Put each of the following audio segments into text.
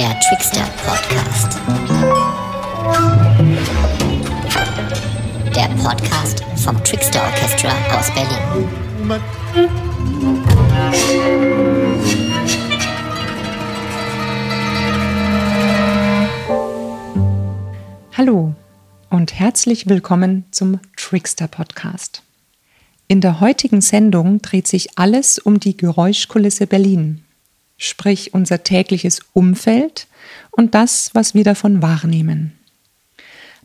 Der Trickster Podcast. Der Podcast vom Trickster Orchestra aus Berlin. Hallo und herzlich willkommen zum Trickster Podcast. In der heutigen Sendung dreht sich alles um die Geräuschkulisse Berlin sprich unser tägliches Umfeld und das, was wir davon wahrnehmen.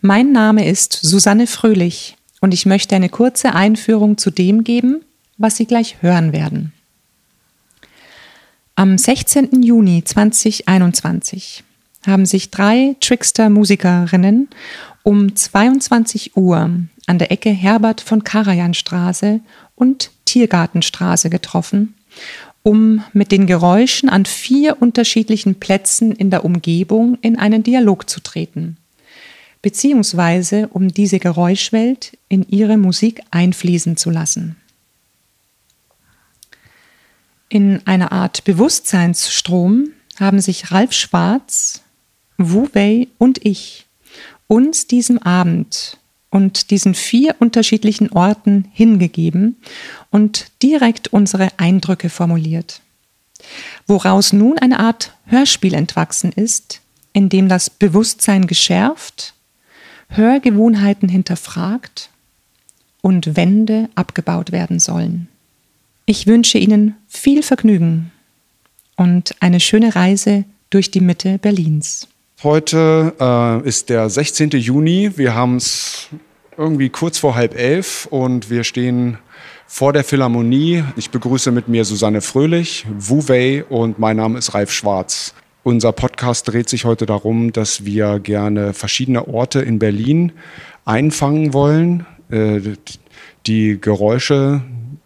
Mein Name ist Susanne Fröhlich und ich möchte eine kurze Einführung zu dem geben, was Sie gleich hören werden. Am 16. Juni 2021 haben sich drei Trickster-Musikerinnen um 22 Uhr an der Ecke Herbert von Karajan Straße und Tiergartenstraße getroffen um mit den Geräuschen an vier unterschiedlichen Plätzen in der Umgebung in einen Dialog zu treten, beziehungsweise um diese Geräuschwelt in ihre Musik einfließen zu lassen. In einer Art Bewusstseinsstrom haben sich Ralf Schwarz, Wu Wei und ich uns diesem Abend und diesen vier unterschiedlichen Orten hingegeben und direkt unsere Eindrücke formuliert. Woraus nun eine Art Hörspiel entwachsen ist, in dem das Bewusstsein geschärft, Hörgewohnheiten hinterfragt und Wände abgebaut werden sollen. Ich wünsche Ihnen viel Vergnügen und eine schöne Reise durch die Mitte Berlins. Heute äh, ist der 16. Juni. Wir haben es irgendwie kurz vor halb elf und wir stehen vor der Philharmonie. Ich begrüße mit mir Susanne Fröhlich, Wu Wei und mein Name ist Ralf Schwarz. Unser Podcast dreht sich heute darum, dass wir gerne verschiedene Orte in Berlin einfangen wollen, äh, die Geräusche,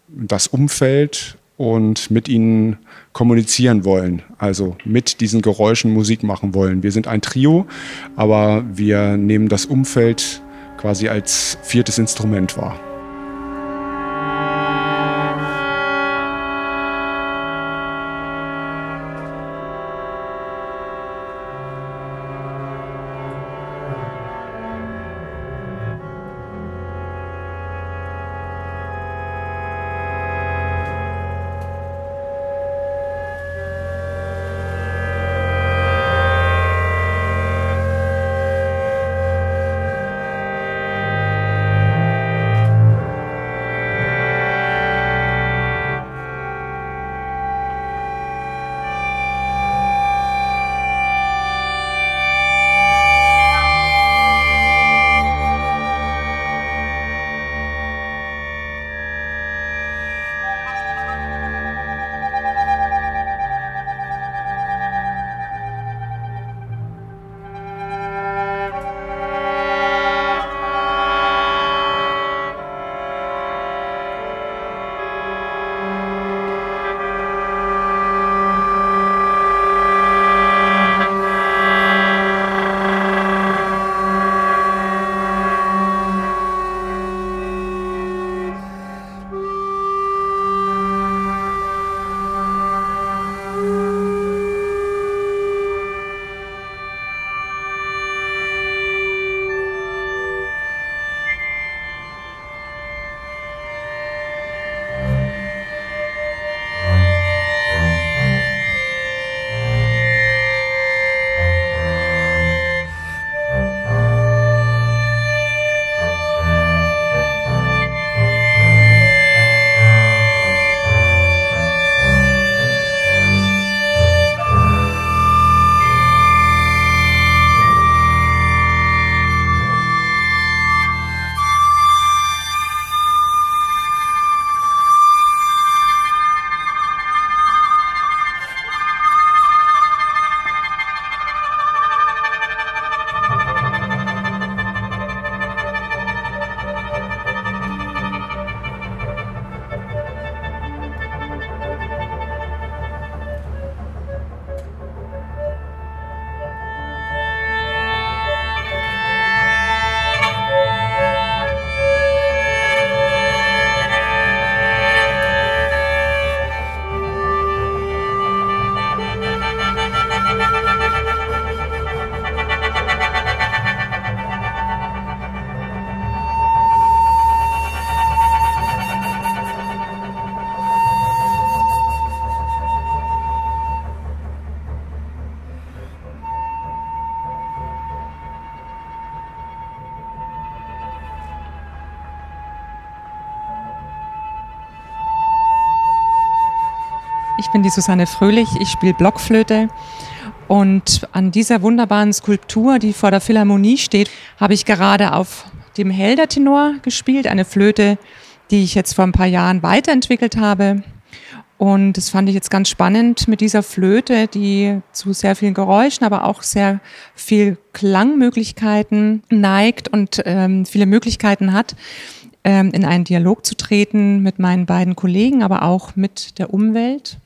das Umfeld und mit ihnen kommunizieren wollen, also mit diesen Geräuschen Musik machen wollen. Wir sind ein Trio, aber wir nehmen das Umfeld quasi als viertes Instrument wahr. Ich bin die Susanne Fröhlich, ich spiele Blockflöte. Und an dieser wunderbaren Skulptur, die vor der Philharmonie steht, habe ich gerade auf dem Helder-Tenor gespielt, eine Flöte, die ich jetzt vor ein paar Jahren weiterentwickelt habe. Und das fand ich jetzt ganz spannend mit dieser Flöte, die zu sehr vielen Geräuschen, aber auch sehr viel Klangmöglichkeiten neigt und ähm, viele Möglichkeiten hat, ähm, in einen Dialog zu treten mit meinen beiden Kollegen, aber auch mit der Umwelt.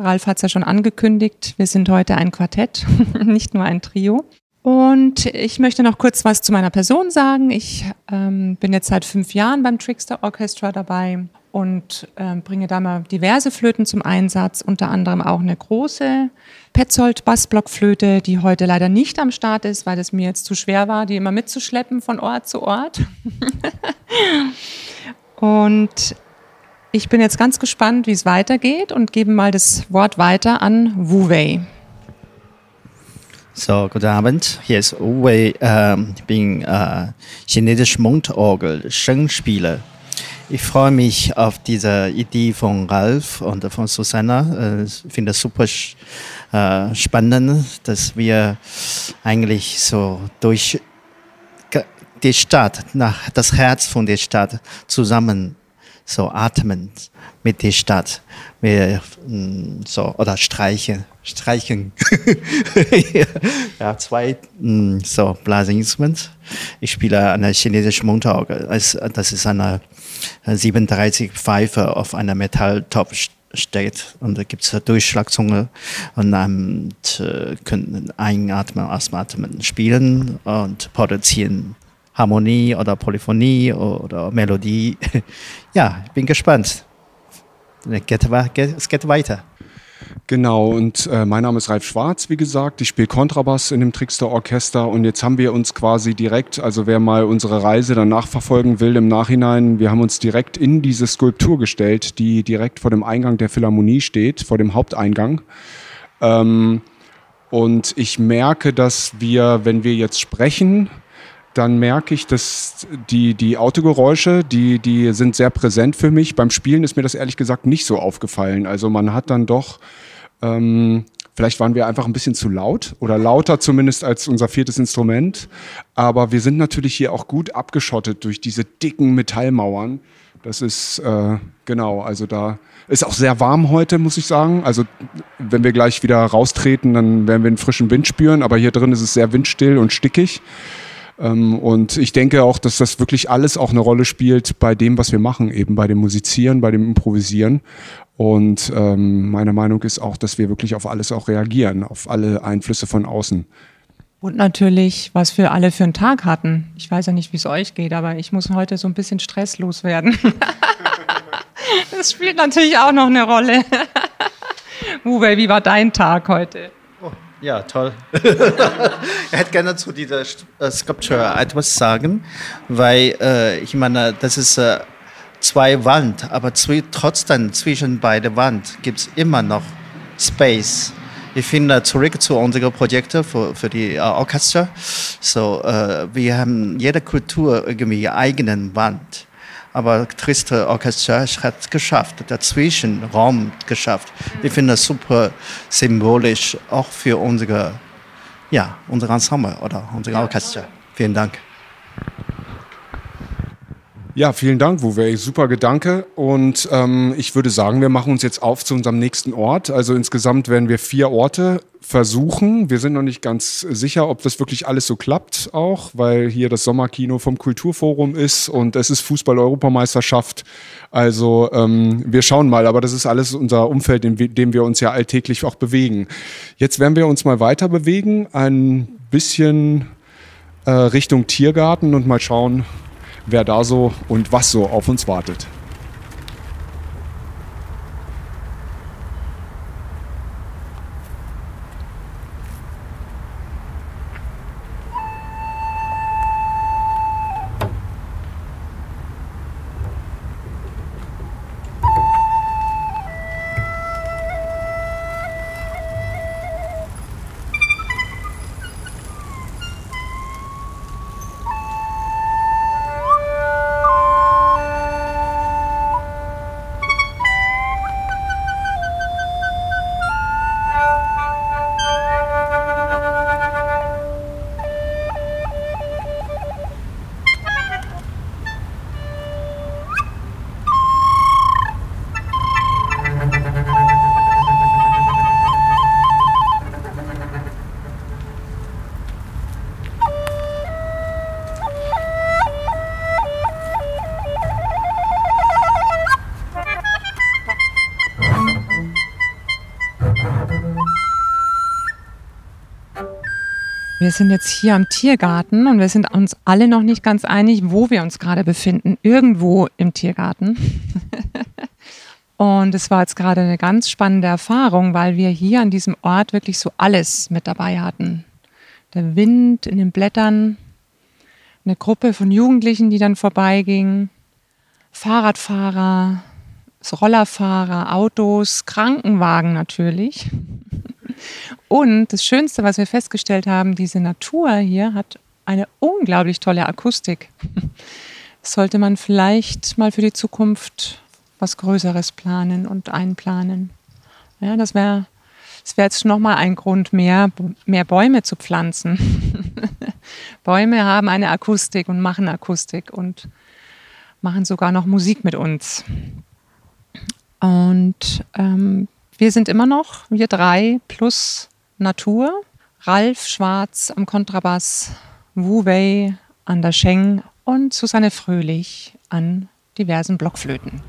Ralf hat es ja schon angekündigt, wir sind heute ein Quartett, nicht nur ein Trio. Und ich möchte noch kurz was zu meiner Person sagen. Ich ähm, bin jetzt seit fünf Jahren beim Trickster Orchestra dabei und äh, bringe da mal diverse Flöten zum Einsatz, unter anderem auch eine große Petzold Bassblockflöte, die heute leider nicht am Start ist, weil es mir jetzt zu schwer war, die immer mitzuschleppen von Ort zu Ort. und ich bin jetzt ganz gespannt, wie es weitergeht und gebe mal das Wort weiter an Wu Wei. So, guten Abend. Hier ist Wu Wei. Ähm, ich bin äh, chinesischer Mundorgel, Shengspieler. Ich freue mich auf diese Idee von Ralf und von Susanna. Äh, ich finde es super äh, spannend, dass wir eigentlich so durch die Stadt, nach das Herz von der Stadt zusammen so atmen mit der Stadt. Wir, mm, so, oder streichen, streichen. ja, zwei mm, so Blasinstrument. Ich spiele eine chinesische Mundorgel. Das ist eine 37 Pfeife auf einer Metalltop steht und da gibt es Durchschlagzunge und dann äh, können einatmen, ausatmen, spielen und produzieren Harmonie oder Polyphonie oder Melodie. Ja, ich bin gespannt. Es geht weiter. Genau, und äh, mein Name ist Ralf Schwarz, wie gesagt. Ich spiele Kontrabass in dem Trickster Orchester und jetzt haben wir uns quasi direkt, also wer mal unsere Reise danach verfolgen will im Nachhinein, wir haben uns direkt in diese Skulptur gestellt, die direkt vor dem Eingang der Philharmonie steht, vor dem Haupteingang. Ähm, und ich merke, dass wir, wenn wir jetzt sprechen, dann merke ich, dass die, die Autogeräusche, die, die sind sehr präsent für mich. Beim Spielen ist mir das ehrlich gesagt nicht so aufgefallen. Also man hat dann doch, ähm, vielleicht waren wir einfach ein bisschen zu laut oder lauter zumindest als unser viertes Instrument. Aber wir sind natürlich hier auch gut abgeschottet durch diese dicken Metallmauern. Das ist, äh, genau, also da ist auch sehr warm heute, muss ich sagen. Also wenn wir gleich wieder raustreten, dann werden wir einen frischen Wind spüren. Aber hier drin ist es sehr windstill und stickig. Ähm, und ich denke auch, dass das wirklich alles auch eine Rolle spielt bei dem, was wir machen, eben bei dem Musizieren, bei dem Improvisieren. Und ähm, meine Meinung ist auch, dass wir wirklich auf alles auch reagieren, auf alle Einflüsse von außen. Und natürlich, was wir alle für einen Tag hatten. Ich weiß ja nicht, wie es euch geht, aber ich muss heute so ein bisschen stresslos werden. das spielt natürlich auch noch eine Rolle. Uwe, wie war dein Tag heute? Ja, toll. ich hätte gerne zu dieser äh, Sculpture etwas sagen, weil äh, ich meine, das ist äh, zwei Wand, aber zwi trotzdem zwischen beiden Wand gibt es immer noch Space. Ich finde, zurück zu unseren Projekten für, für die äh, Orchester, so, äh, wir haben jede Kultur irgendwie eigenen Wand aber Triste Orchester hat es geschafft, dazwischen Raum geschafft. Ich finde das super symbolisch, auch für unsere, ja, unser Ensemble oder unser Orchester. Vielen Dank. Ja, vielen Dank, Wuwe. Super Gedanke. Und ähm, ich würde sagen, wir machen uns jetzt auf zu unserem nächsten Ort. Also insgesamt werden wir vier Orte versuchen. Wir sind noch nicht ganz sicher, ob das wirklich alles so klappt auch, weil hier das Sommerkino vom Kulturforum ist und es ist Fußball-Europameisterschaft. Also ähm, wir schauen mal, aber das ist alles unser Umfeld, in dem wir uns ja alltäglich auch bewegen. Jetzt werden wir uns mal weiter bewegen, ein bisschen äh, Richtung Tiergarten und mal schauen, wer da so und was so auf uns wartet. Wir sind jetzt hier am Tiergarten und wir sind uns alle noch nicht ganz einig, wo wir uns gerade befinden. Irgendwo im Tiergarten. und es war jetzt gerade eine ganz spannende Erfahrung, weil wir hier an diesem Ort wirklich so alles mit dabei hatten. Der Wind in den Blättern, eine Gruppe von Jugendlichen, die dann vorbeiging, Fahrradfahrer, Rollerfahrer, Autos, Krankenwagen natürlich. Und das Schönste, was wir festgestellt haben, diese Natur hier hat eine unglaublich tolle Akustik. Sollte man vielleicht mal für die Zukunft was Größeres planen und einplanen. Ja, das wäre das wär jetzt nochmal ein Grund mehr, mehr Bäume zu pflanzen. Bäume haben eine Akustik und machen Akustik und machen sogar noch Musik mit uns. Und ähm, wir sind immer noch, wir drei plus Natur. Ralf Schwarz am Kontrabass, Wu Wei an der Sheng und Susanne Fröhlich an diversen Blockflöten.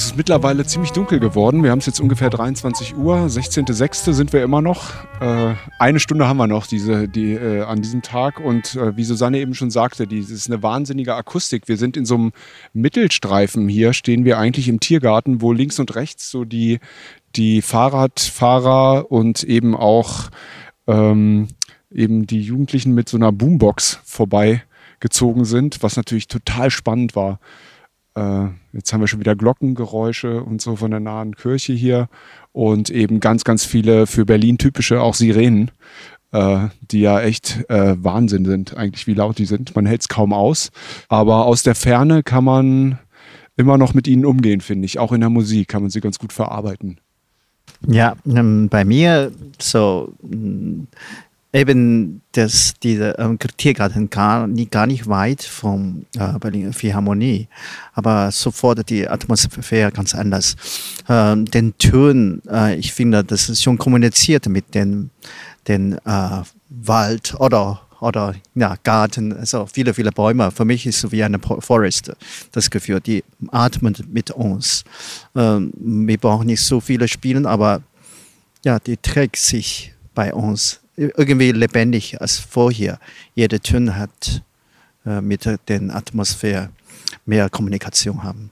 Es ist mittlerweile ziemlich dunkel geworden. Wir haben es jetzt ungefähr 23 Uhr. 16.06. sind wir immer noch. Äh, eine Stunde haben wir noch diese, die, äh, an diesem Tag. Und äh, wie Susanne eben schon sagte, die, das ist eine wahnsinnige Akustik. Wir sind in so einem Mittelstreifen hier, stehen wir eigentlich im Tiergarten, wo links und rechts so die, die Fahrradfahrer und eben auch ähm, eben die Jugendlichen mit so einer Boombox vorbeigezogen sind, was natürlich total spannend war. Äh, jetzt haben wir schon wieder Glockengeräusche und so von der nahen Kirche hier und eben ganz, ganz viele für Berlin typische auch Sirenen, äh, die ja echt äh, Wahnsinn sind, eigentlich wie laut die sind. Man hält es kaum aus, aber aus der Ferne kann man immer noch mit ihnen umgehen, finde ich. Auch in der Musik kann man sie ganz gut verarbeiten. Ja, ähm, bei mir so eben das, diese ähm, Tiergarten gar, gar nicht weit von äh, Berlin Philharmonie, aber sofort die Atmosphäre ganz anders. Ähm, den Ton, äh, ich finde, das ist schon kommuniziert mit den, den äh, Wald oder oder ja, Garten, also viele, viele Bäume. Für mich ist es wie eine Forest das Gefühl, die atmen mit uns. Ähm, wir brauchen nicht so viele Spielen, aber ja, die trägt sich bei uns irgendwie lebendig als vorher. Jeder Ton hat äh, mit der Atmosphäre mehr Kommunikation haben.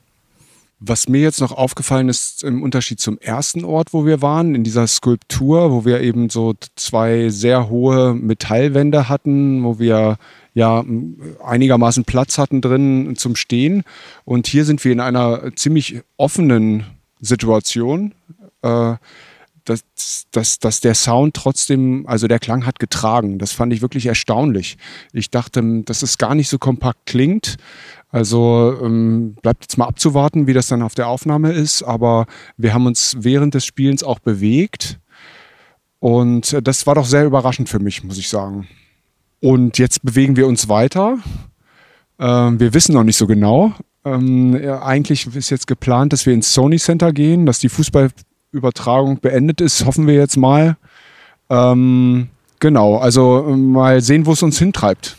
Was mir jetzt noch aufgefallen ist im Unterschied zum ersten Ort, wo wir waren, in dieser Skulptur, wo wir eben so zwei sehr hohe Metallwände hatten, wo wir ja einigermaßen Platz hatten drin zum Stehen. Und hier sind wir in einer ziemlich offenen Situation. Äh, dass, dass, dass der Sound trotzdem, also der Klang hat getragen. Das fand ich wirklich erstaunlich. Ich dachte, dass es gar nicht so kompakt klingt. Also ähm, bleibt jetzt mal abzuwarten, wie das dann auf der Aufnahme ist. Aber wir haben uns während des Spielens auch bewegt. Und äh, das war doch sehr überraschend für mich, muss ich sagen. Und jetzt bewegen wir uns weiter. Ähm, wir wissen noch nicht so genau. Ähm, eigentlich ist jetzt geplant, dass wir ins Sony Center gehen, dass die Fußball Übertragung beendet ist, hoffen wir jetzt mal. Ähm, genau, also mal sehen, wo es uns hintreibt.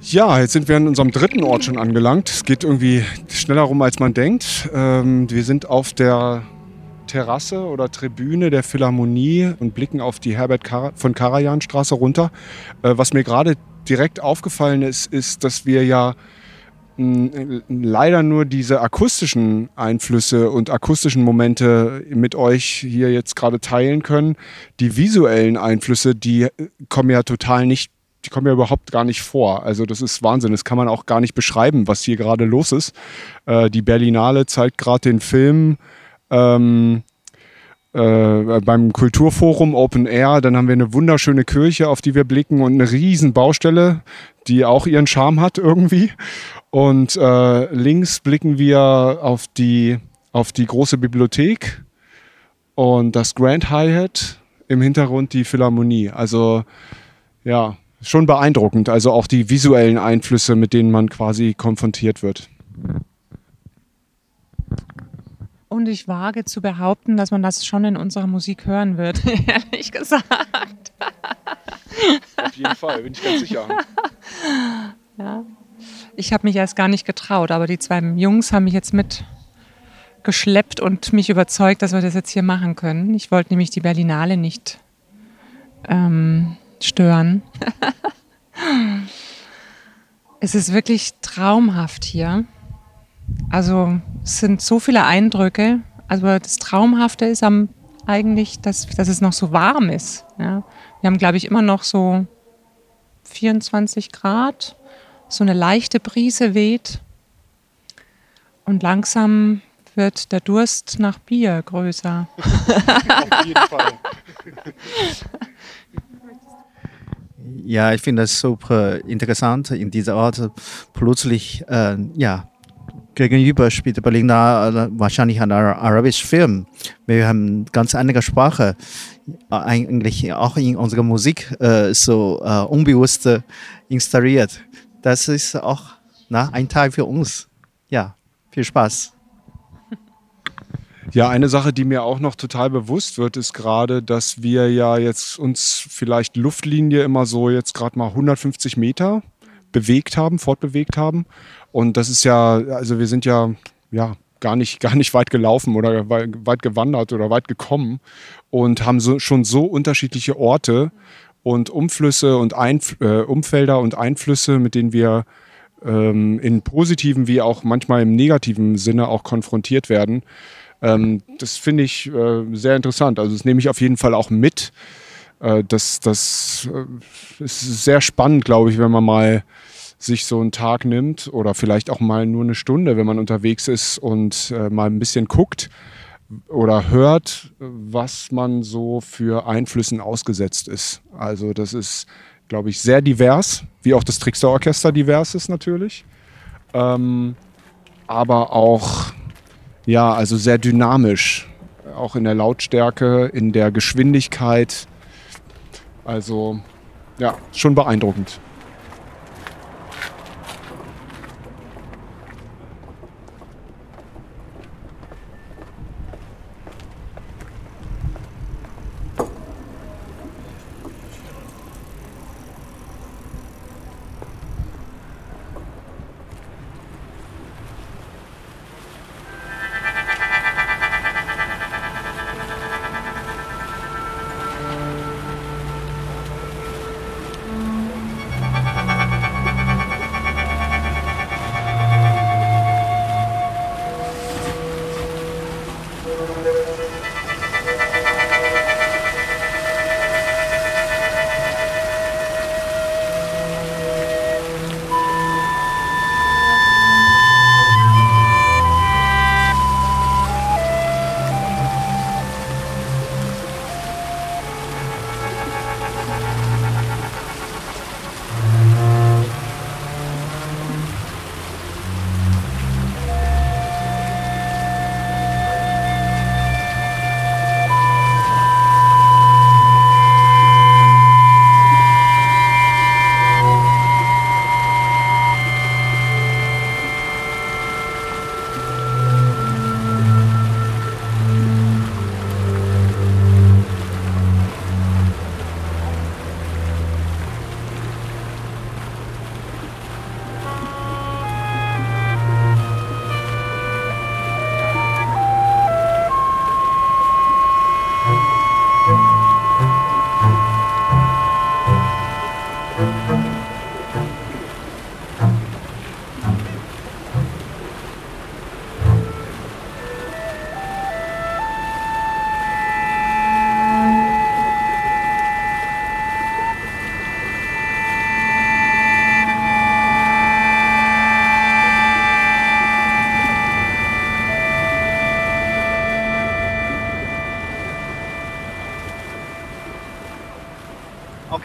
Ja, jetzt sind wir an unserem dritten Ort schon angelangt. Es geht irgendwie schneller rum, als man denkt. Ähm, wir sind auf der Terrasse oder Tribüne der Philharmonie und blicken auf die Herbert von Karajan Straße runter. Äh, was mir gerade direkt aufgefallen ist, ist, dass wir ja leider nur diese akustischen Einflüsse und akustischen Momente mit euch hier jetzt gerade teilen können. Die visuellen Einflüsse, die kommen ja total nicht die kommen ja überhaupt gar nicht vor. Also das ist Wahnsinn. Das kann man auch gar nicht beschreiben, was hier gerade los ist. Äh, die Berlinale zeigt gerade den Film ähm, äh, beim Kulturforum Open Air. Dann haben wir eine wunderschöne Kirche, auf die wir blicken und eine riesen Baustelle, die auch ihren Charme hat irgendwie. Und äh, links blicken wir auf die, auf die große Bibliothek und das Grand Hyatt im Hintergrund die Philharmonie. Also ja, schon beeindruckend. Also auch die visuellen Einflüsse, mit denen man quasi konfrontiert wird. Und ich wage zu behaupten, dass man das schon in unserer Musik hören wird, ehrlich gesagt. Auf jeden Fall, bin ich ganz sicher. Ja. Ich habe mich erst gar nicht getraut, aber die zwei Jungs haben mich jetzt mitgeschleppt und mich überzeugt, dass wir das jetzt hier machen können. Ich wollte nämlich die Berlinale nicht ähm, stören. es ist wirklich traumhaft hier. Also es sind so viele Eindrücke. Also das Traumhafte ist am, eigentlich, dass, dass es noch so warm ist. Ja. Wir haben, glaube ich, immer noch so 24 Grad. So eine leichte Brise weht. Und langsam wird der Durst nach Bier größer. Ja, ich finde das super interessant, in dieser Ort plötzlich, äh, ja, gegenüber spielt Berlin da wahrscheinlich ein arabischer Film. Wir haben ganz andere Sprache, eigentlich auch in unserer Musik äh, so äh, unbewusst installiert. Das ist auch na, ein Teil für uns. Ja, viel Spaß. Ja, eine Sache, die mir auch noch total bewusst wird, ist gerade, dass wir ja jetzt uns vielleicht Luftlinie immer so jetzt gerade mal 150 Meter bewegt haben, fortbewegt haben. Und das ist ja, also wir sind ja, ja, gar nicht, gar nicht weit gelaufen oder weit gewandert oder weit gekommen und haben so, schon so unterschiedliche Orte und Umflüsse und Einf äh, Umfelder und Einflüsse, mit denen wir ähm, in positiven wie auch manchmal im negativen Sinne auch konfrontiert werden. Ähm, das finde ich äh, sehr interessant. Also das nehme ich auf jeden Fall auch mit. Äh, das das äh, ist sehr spannend, glaube ich, wenn man mal sich so einen Tag nimmt oder vielleicht auch mal nur eine Stunde, wenn man unterwegs ist und äh, mal ein bisschen guckt oder hört, was man so für Einflüssen ausgesetzt ist. Also das ist, glaube ich, sehr divers, wie auch das Trickster Orchester divers ist natürlich. Ähm, aber auch ja, also sehr dynamisch, auch in der Lautstärke, in der Geschwindigkeit. Also ja, schon beeindruckend.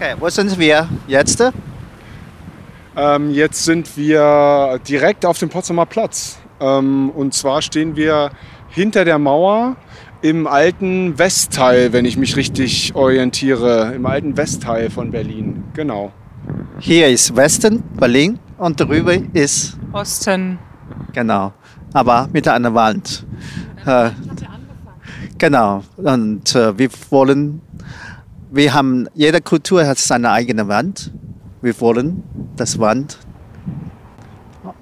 Okay, wo sind wir jetzt? Ähm, jetzt sind wir direkt auf dem Potsdamer Platz. Ähm, und zwar stehen wir hinter der Mauer im alten Westteil, wenn ich mich richtig orientiere. Im alten Westteil von Berlin. Genau. Hier ist Westen, Berlin und drüber ist Osten. Genau, aber mit einer Wand. Äh, genau, und äh, wir wollen, wir haben, jede Kultur hat seine eigene Wand. Wir wollen das Wand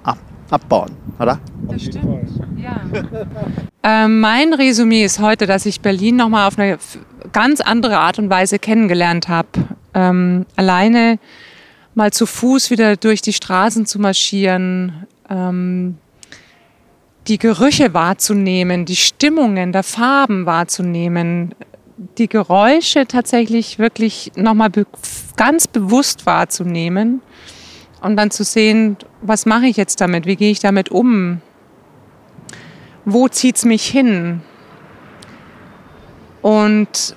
ab, abbauen, oder? Das stimmt. Ja. ähm, mein Resümee ist heute, dass ich Berlin nochmal auf eine ganz andere Art und Weise kennengelernt habe. Ähm, alleine mal zu Fuß wieder durch die Straßen zu marschieren, ähm, die Gerüche wahrzunehmen, die Stimmungen der Farben wahrzunehmen, die Geräusche tatsächlich wirklich nochmal be ganz bewusst wahrzunehmen und dann zu sehen, was mache ich jetzt damit, wie gehe ich damit um, wo zieht es mich hin. Und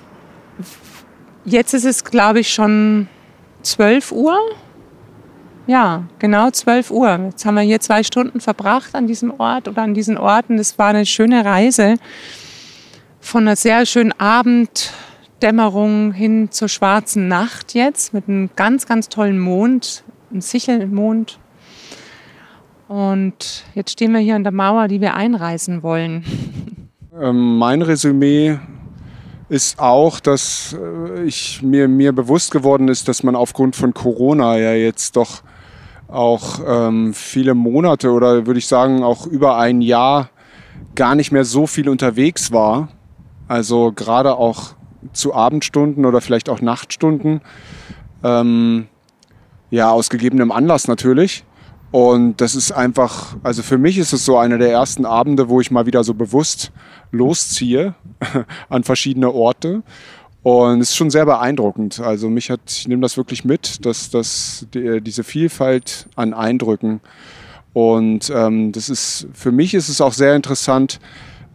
jetzt ist es, glaube ich, schon 12 Uhr. Ja, genau 12 Uhr. Jetzt haben wir hier zwei Stunden verbracht an diesem Ort oder an diesen Orten. Das war eine schöne Reise von einer sehr schönen Abenddämmerung hin zur schwarzen Nacht jetzt mit einem ganz, ganz tollen Mond, einem Sichelmond. Und jetzt stehen wir hier an der Mauer, die wir einreißen wollen. Ähm, mein Resümee ist auch, dass äh, ich mir, mir bewusst geworden ist, dass man aufgrund von Corona ja jetzt doch auch ähm, viele Monate oder würde ich sagen auch über ein Jahr gar nicht mehr so viel unterwegs war. Also gerade auch zu Abendstunden oder vielleicht auch Nachtstunden. Ähm, ja, aus gegebenem Anlass natürlich. Und das ist einfach, also für mich ist es so einer der ersten Abende, wo ich mal wieder so bewusst losziehe an verschiedene Orte und es ist schon sehr beeindruckend. Also mich hat, ich nehme das wirklich mit, dass, dass die, diese Vielfalt an Eindrücken. Und ähm, das ist, für mich ist es auch sehr interessant.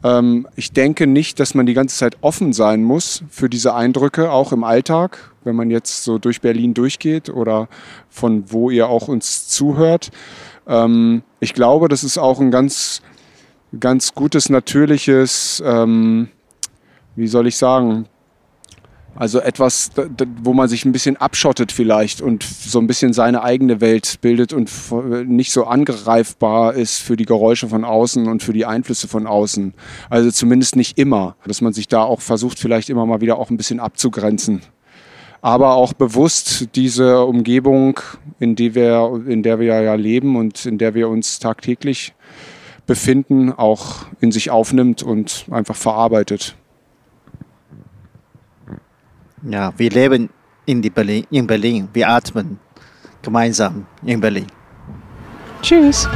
Ähm, ich denke nicht, dass man die ganze Zeit offen sein muss für diese Eindrücke, auch im Alltag, wenn man jetzt so durch Berlin durchgeht oder von wo ihr auch uns zuhört. Ähm, ich glaube, das ist auch ein ganz, ganz gutes, natürliches, ähm, wie soll ich sagen, also etwas, wo man sich ein bisschen abschottet vielleicht und so ein bisschen seine eigene Welt bildet und nicht so angreifbar ist für die Geräusche von außen und für die Einflüsse von außen. Also zumindest nicht immer, dass man sich da auch versucht, vielleicht immer mal wieder auch ein bisschen abzugrenzen. Aber auch bewusst diese Umgebung, in, die wir, in der wir ja leben und in der wir uns tagtäglich befinden, auch in sich aufnimmt und einfach verarbeitet. Ja, wir leben in, die Berlin, in Berlin. Wir atmen gemeinsam in Berlin. Tschüss.